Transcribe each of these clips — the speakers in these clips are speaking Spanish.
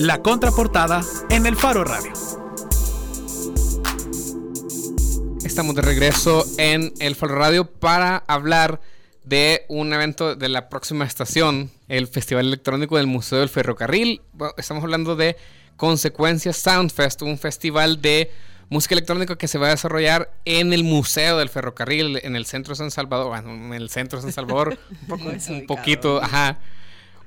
La contraportada en el Faro Radio. Estamos de regreso en el Faro Radio para hablar de un evento de la próxima estación, el Festival Electrónico del Museo del Ferrocarril. estamos hablando de Consecuencias Soundfest, un festival de música electrónica que se va a desarrollar en el Museo del Ferrocarril, en el centro de San Salvador, bueno, en el centro de San Salvador, un, poquito, ajá,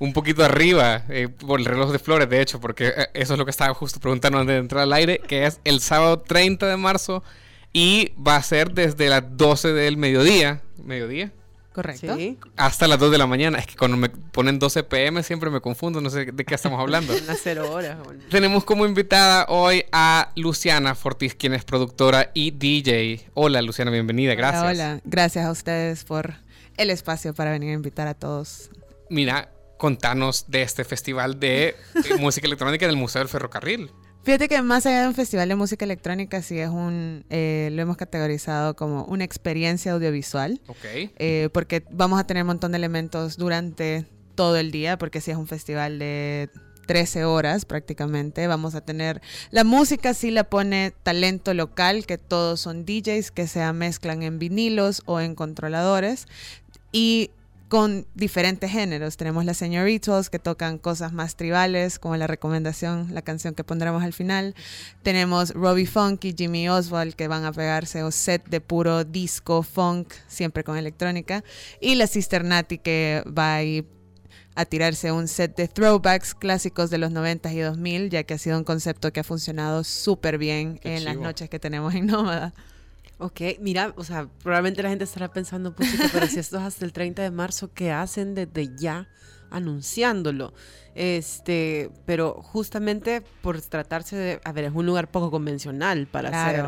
un poquito arriba, eh, por el reloj de flores, de hecho, porque eh, eso es lo que estaba justo preguntando antes de entrar al aire, que es el sábado 30 de marzo y va a ser desde las 12 del mediodía, mediodía, Correcto. Hasta las 2 de la mañana. Es que cuando me ponen 12 pm siempre me confundo, no sé de qué estamos hablando. Las 0 horas. Tenemos como invitada hoy a Luciana Fortis, quien es productora y DJ. Hola Luciana, bienvenida, gracias. Hola, gracias a ustedes por el espacio para venir a invitar a todos. Mira, contanos de este festival de música electrónica del Museo del Ferrocarril. Fíjate que más allá de un festival de música electrónica, sí es un, eh, lo hemos categorizado como una experiencia audiovisual. Ok. Eh, porque vamos a tener un montón de elementos durante todo el día, porque sí es un festival de 13 horas prácticamente. Vamos a tener la música sí la pone talento local, que todos son DJs que se mezclan en vinilos o en controladores. Y con diferentes géneros. Tenemos las señoritos que tocan cosas más tribales, como la recomendación, la canción que pondremos al final. Tenemos Robbie Funk y Jimmy Oswald que van a pegarse un set de puro disco, funk, siempre con electrónica. Y la Sister Nati que va a ir a tirarse un set de throwbacks clásicos de los 90 y 2000, ya que ha sido un concepto que ha funcionado súper bien en las noches que tenemos en Nómada. Ok, mira, o sea, probablemente la gente estará pensando, pero si esto es hasta el 30 de marzo, ¿qué hacen desde ya anunciándolo? Este, pero justamente por tratarse de, a ver, es un lugar poco convencional para hacer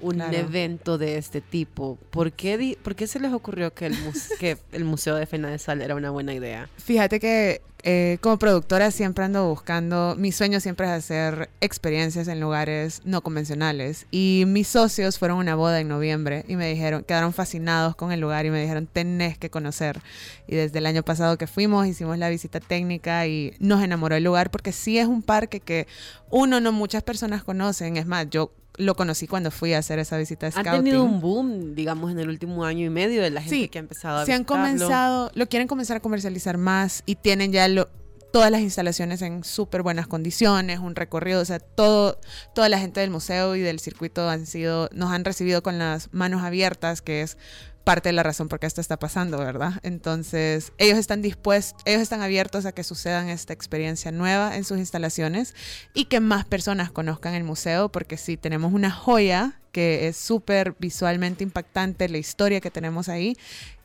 un evento de este tipo. ¿Por qué, ¿Por qué se les ocurrió que el, que el Museo de Fena de Sal era una buena idea? Fíjate que eh, como productora siempre ando buscando, mi sueño siempre es hacer experiencias en lugares no convencionales. Y mis socios fueron a una boda en noviembre y me dijeron, quedaron fascinados con el lugar y me dijeron, tenés que conocer. Y desde el año pasado que fuimos, hicimos la visita técnica y nos enamoró el lugar porque sí es un parque que uno, no muchas personas conocen. Es más, yo lo conocí cuando fui a hacer esa visita de scouting. Ha tenido un boom, digamos, en el último año y medio de la gente que ha empezado a se han comenzado, lo quieren comenzar a comercializar más y tienen ya lo, todas las instalaciones en súper buenas condiciones, un recorrido, o sea, todo, toda la gente del museo y del circuito han sido, nos han recibido con las manos abiertas, que es parte de la razón por qué esto está pasando, ¿verdad? Entonces, ellos están dispuestos, ellos están abiertos a que sucedan esta experiencia nueva en sus instalaciones y que más personas conozcan el museo, porque sí, tenemos una joya que es súper visualmente impactante, la historia que tenemos ahí,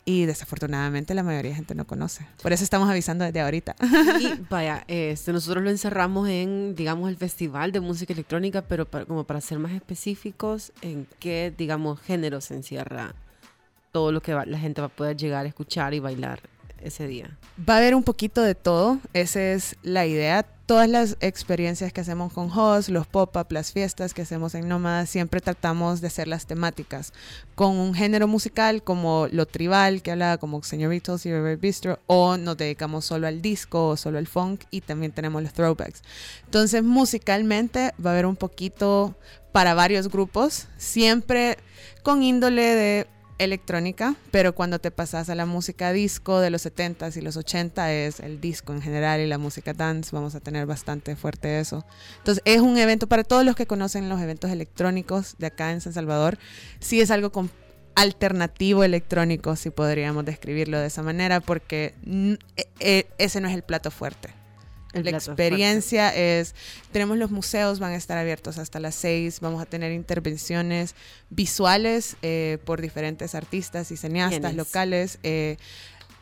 y desafortunadamente la mayoría de gente no conoce. Por eso estamos avisando desde ahorita. Y vaya, este, nosotros lo encerramos en, digamos, el Festival de Música Electrónica, pero como para ser más específicos, ¿en qué, digamos, género se encierra todo lo que la gente va a poder llegar a escuchar y bailar ese día. Va a haber un poquito de todo, esa es la idea. Todas las experiencias que hacemos con host, los pop-up, las fiestas que hacemos en Nómada, siempre tratamos de hacer las temáticas con un género musical como lo tribal, que habla como Señoritos y River Bistro, o nos dedicamos solo al disco o solo al funk y también tenemos los throwbacks. Entonces, musicalmente va a haber un poquito para varios grupos, siempre con índole de electrónica, pero cuando te pasas a la música disco de los 70s y los 80 es el disco en general y la música dance, vamos a tener bastante fuerte eso. Entonces es un evento para todos los que conocen los eventos electrónicos de acá en San Salvador, sí es algo alternativo electrónico, si podríamos describirlo de esa manera, porque e, e, ese no es el plato fuerte la experiencia es, tenemos los museos, van a estar abiertos hasta las 6, vamos a tener intervenciones visuales eh, por diferentes artistas y cineastas locales. Eh,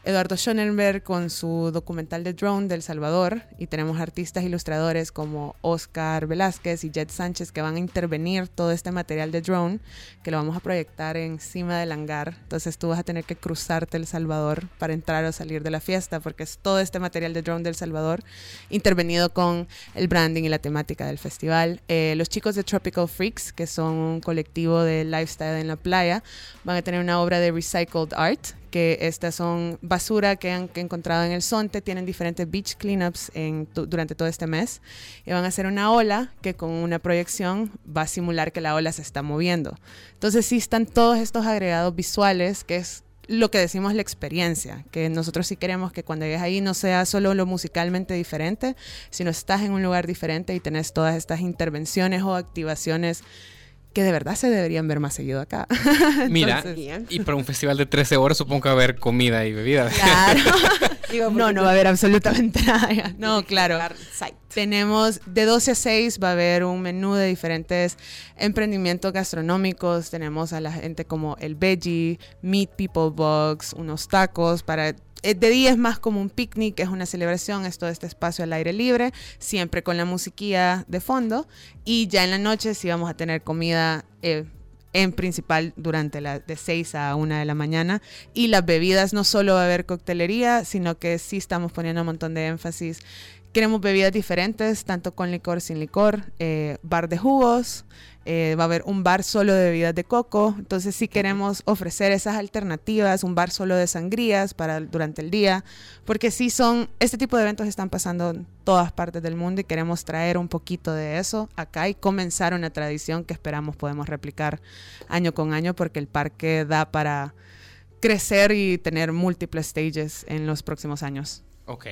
Eduardo Schonenberg con su documental de Drone del Salvador y tenemos artistas ilustradores como Oscar Velázquez y Jet Sánchez que van a intervenir todo este material de Drone que lo vamos a proyectar encima del hangar. Entonces tú vas a tener que cruzarte El Salvador para entrar o salir de la fiesta porque es todo este material de Drone del Salvador intervenido con el branding y la temática del festival. Eh, los chicos de Tropical Freaks, que son un colectivo de lifestyle en la playa, van a tener una obra de recycled art estas son basura que han encontrado en el Zonte, tienen diferentes beach cleanups en, durante todo este mes y van a hacer una ola que con una proyección va a simular que la ola se está moviendo. Entonces sí están todos estos agregados visuales que es lo que decimos la experiencia, que nosotros sí queremos que cuando llegues ahí no sea solo lo musicalmente diferente, sino estás en un lugar diferente y tenés todas estas intervenciones o activaciones que de verdad se deberían ver más seguido acá. Mira, y para un festival de 13 horas supongo que va a haber comida y bebida. Claro. no, no va a haber absolutamente nada. No, claro. Tenemos de 12 a 6 va a haber un menú de diferentes emprendimientos gastronómicos. Tenemos a la gente como el Veggie, Meat People Box, unos tacos para eh, de día es más como un picnic, es una celebración, es todo este espacio al aire libre, siempre con la musiquilla de fondo. Y ya en la noche sí vamos a tener comida eh, en principal durante la de 6 a 1 de la mañana. Y las bebidas no solo va a haber coctelería, sino que sí estamos poniendo un montón de énfasis. Queremos bebidas diferentes, tanto con licor, sin licor, eh, bar de jugos, eh, va a haber un bar solo de bebidas de coco. Entonces, si queremos ofrecer esas alternativas, un bar solo de sangrías para durante el día, porque sí son, este tipo de eventos están pasando en todas partes del mundo y queremos traer un poquito de eso acá y comenzar una tradición que esperamos podemos replicar año con año, porque el parque da para crecer y tener múltiples stages en los próximos años. Ok.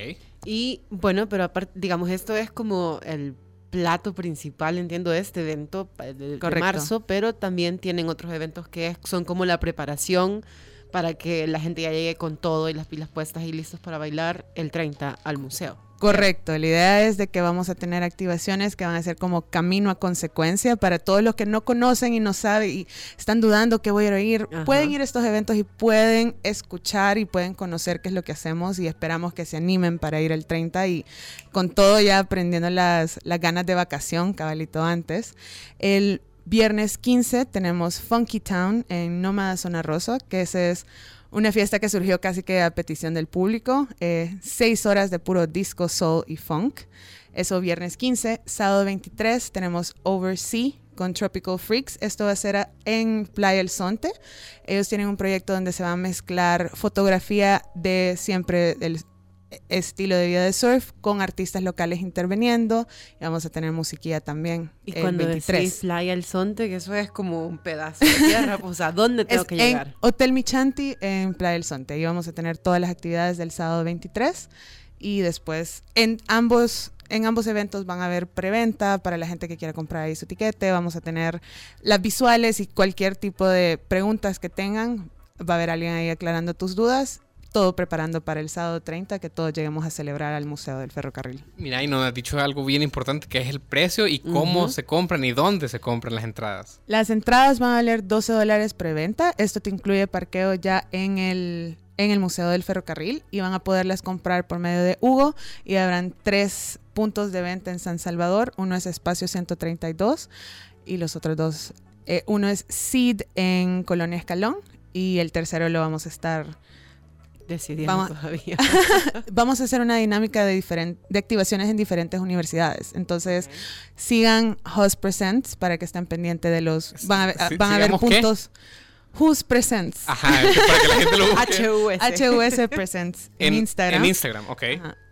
Y bueno, pero aparte, digamos, esto es como el plato principal, entiendo, de este evento de, marzo, pero también tienen otros eventos que son como la preparación para que la gente ya llegue con todo y las pilas puestas y listos para bailar el 30 al museo. Correcto, la idea es de que vamos a tener activaciones que van a ser como camino a consecuencia para todos los que no conocen y no saben y están dudando que voy a ir. Pueden ir a estos eventos y pueden escuchar y pueden conocer qué es lo que hacemos y esperamos que se animen para ir el 30 y con todo ya aprendiendo las, las ganas de vacación, cabalito antes. El viernes 15 tenemos Funky Town en Nómada Zona Rosa, que ese es una fiesta que surgió casi que a petición del público. Eh, seis horas de puro disco, soul y funk. Eso viernes 15. Sábado 23 tenemos Oversea con Tropical Freaks. Esto va a ser en Playa El Sonte. Ellos tienen un proyecto donde se va a mezclar fotografía de siempre del estilo de vida de surf con artistas locales interviniendo y vamos a tener musiquilla también y cuando 23. decís Playa El Sonte que eso es como un pedazo de tierra pues, o sea ¿dónde tengo que llegar? En Hotel Michanti en Playa El Sonte ahí vamos a tener todas las actividades del sábado 23 y después en ambos en ambos eventos van a haber preventa para la gente que quiera comprar ahí su tiquete. Vamos a tener las visuales y cualquier tipo de preguntas que tengan. Va a haber alguien ahí aclarando tus dudas todo preparando para el sábado 30 que todos lleguemos a celebrar al Museo del Ferrocarril. Mira, y nos has dicho algo bien importante que es el precio y cómo se compran y dónde se compran las entradas. Las entradas van a valer 12 dólares preventa. Esto te incluye parqueo ya en el, en el Museo del Ferrocarril y van a poderlas comprar por medio de Hugo y habrán tres puntos de venta en San Salvador. Uno es Espacio 132 y los otros dos, eh, uno es Seed en Colonia Escalón y el tercero lo vamos a estar decidiendo vamos, todavía. vamos a hacer una dinámica de, de activaciones en diferentes universidades. Entonces, sigan Host Presents para que estén pendientes de los... Van a, van a haber puntos... Who's Presents. Ajá, para que la gente lo busque. HUS. Presents en, Instagram. En Instagram, ok.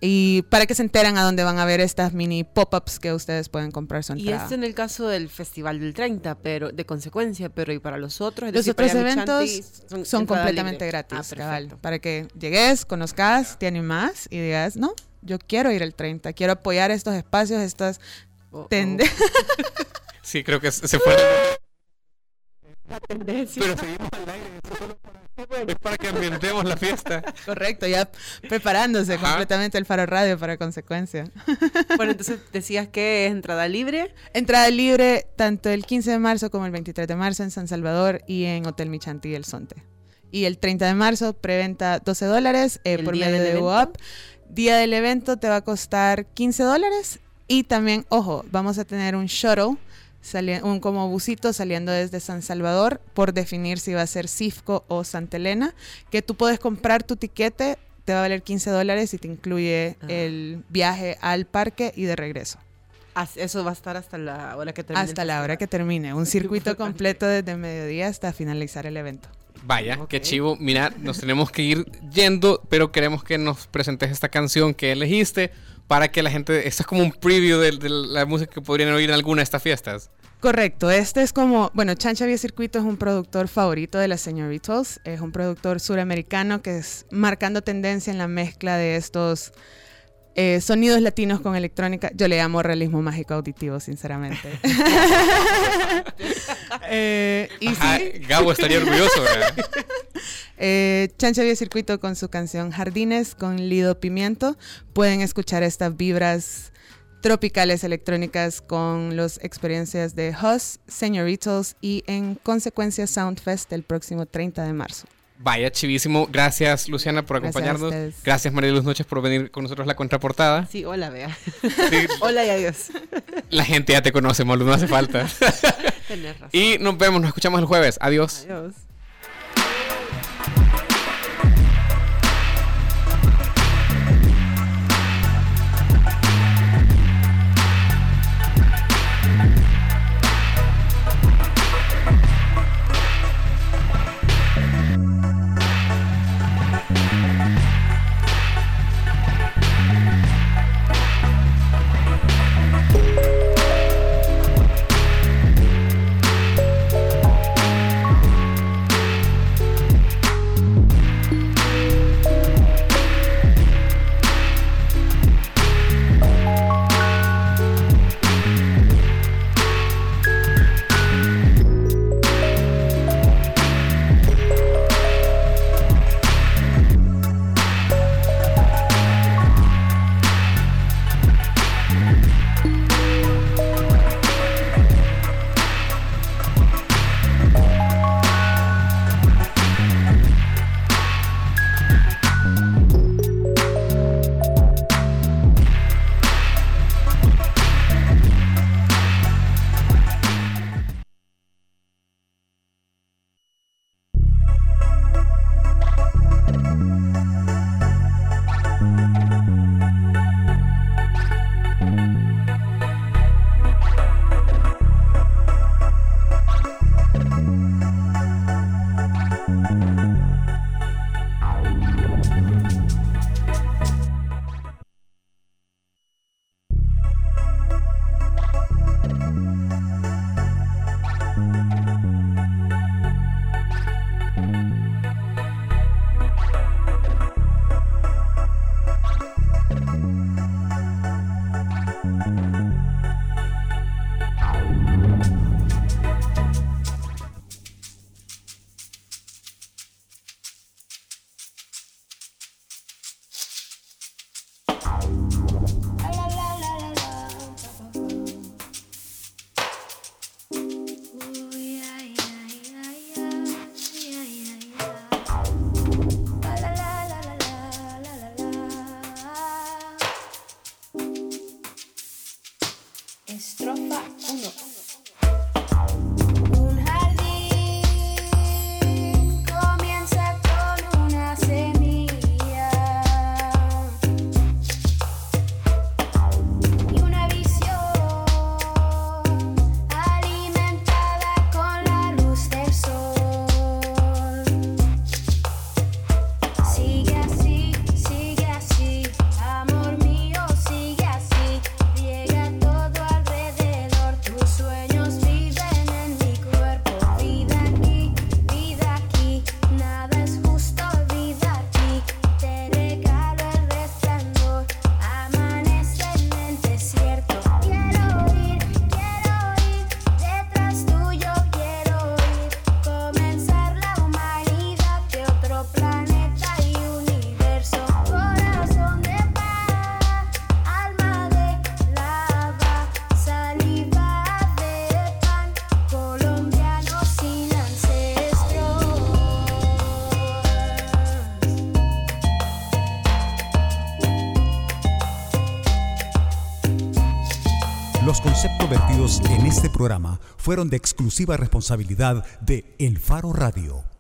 Y para que se enteren a dónde van a ver estas mini pop-ups que ustedes pueden comprar su Y esto en el caso del Festival del 30, pero de consecuencia, pero y para los otros. Los otros eventos son, completamente gratis, ah, Para que llegues, conozcas, te animas y digas, no, yo quiero ir el 30, quiero apoyar estos espacios, estas oh, oh. sí, creo que se fue la tendencia. Pero seguimos al aire, eso solo para, es para que ambientemos la fiesta. Correcto, ya preparándose completamente el Faro Radio para consecuencia. Bueno, entonces decías que es entrada libre. Entrada libre tanto el 15 de marzo como el 23 de marzo en San Salvador y en Hotel Michanti El Sonte. Y el 30 de marzo, preventa 12 dólares eh, por medio de UAP. Día del evento te va a costar 15 dólares. Y también, ojo, vamos a tener un shuttle un como busito saliendo desde San Salvador por definir si va a ser Cifco o Santa Elena, que tú puedes comprar tu tiquete, te va a valer 15 dólares y te incluye el viaje al parque y de regreso. Eso va a estar hasta la hora que termine. Hasta la hora que termine. Un circuito completo desde mediodía hasta finalizar el evento. Vaya, qué chivo. Mira, nos tenemos que ir yendo, pero queremos que nos presentes esta canción que elegiste para que la gente. Esto es como un preview de, de la música que podrían oír en alguna de estas fiestas. Correcto, este es como, bueno, Chancha Vía Circuito es un productor favorito de las señoritas, es un productor suramericano que es marcando tendencia en la mezcla de estos eh, sonidos latinos con electrónica. Yo le llamo realismo mágico auditivo, sinceramente. Eh, y Ajá, sí, Gabo estaría orgulloso, eh, Chancha Vía Circuito con su canción Jardines con Lido Pimiento. Pueden escuchar estas vibras tropicales electrónicas con las experiencias de Huss, Señoritos y en consecuencia Soundfest el próximo 30 de marzo. Vaya, chivísimo. Gracias, Luciana, por Gracias acompañarnos. ustedes. Gracias, María Luz Noches, por venir con nosotros a la contraportada. Sí, hola, vea. Sí, Hola y adiós. la gente ya te conoce, Molu, no hace falta. Tenés razón. y nos vemos, nos escuchamos el jueves. Adiós. Adiós. Estrofa 1. Fueron de exclusiva responsabilidad de El Faro Radio.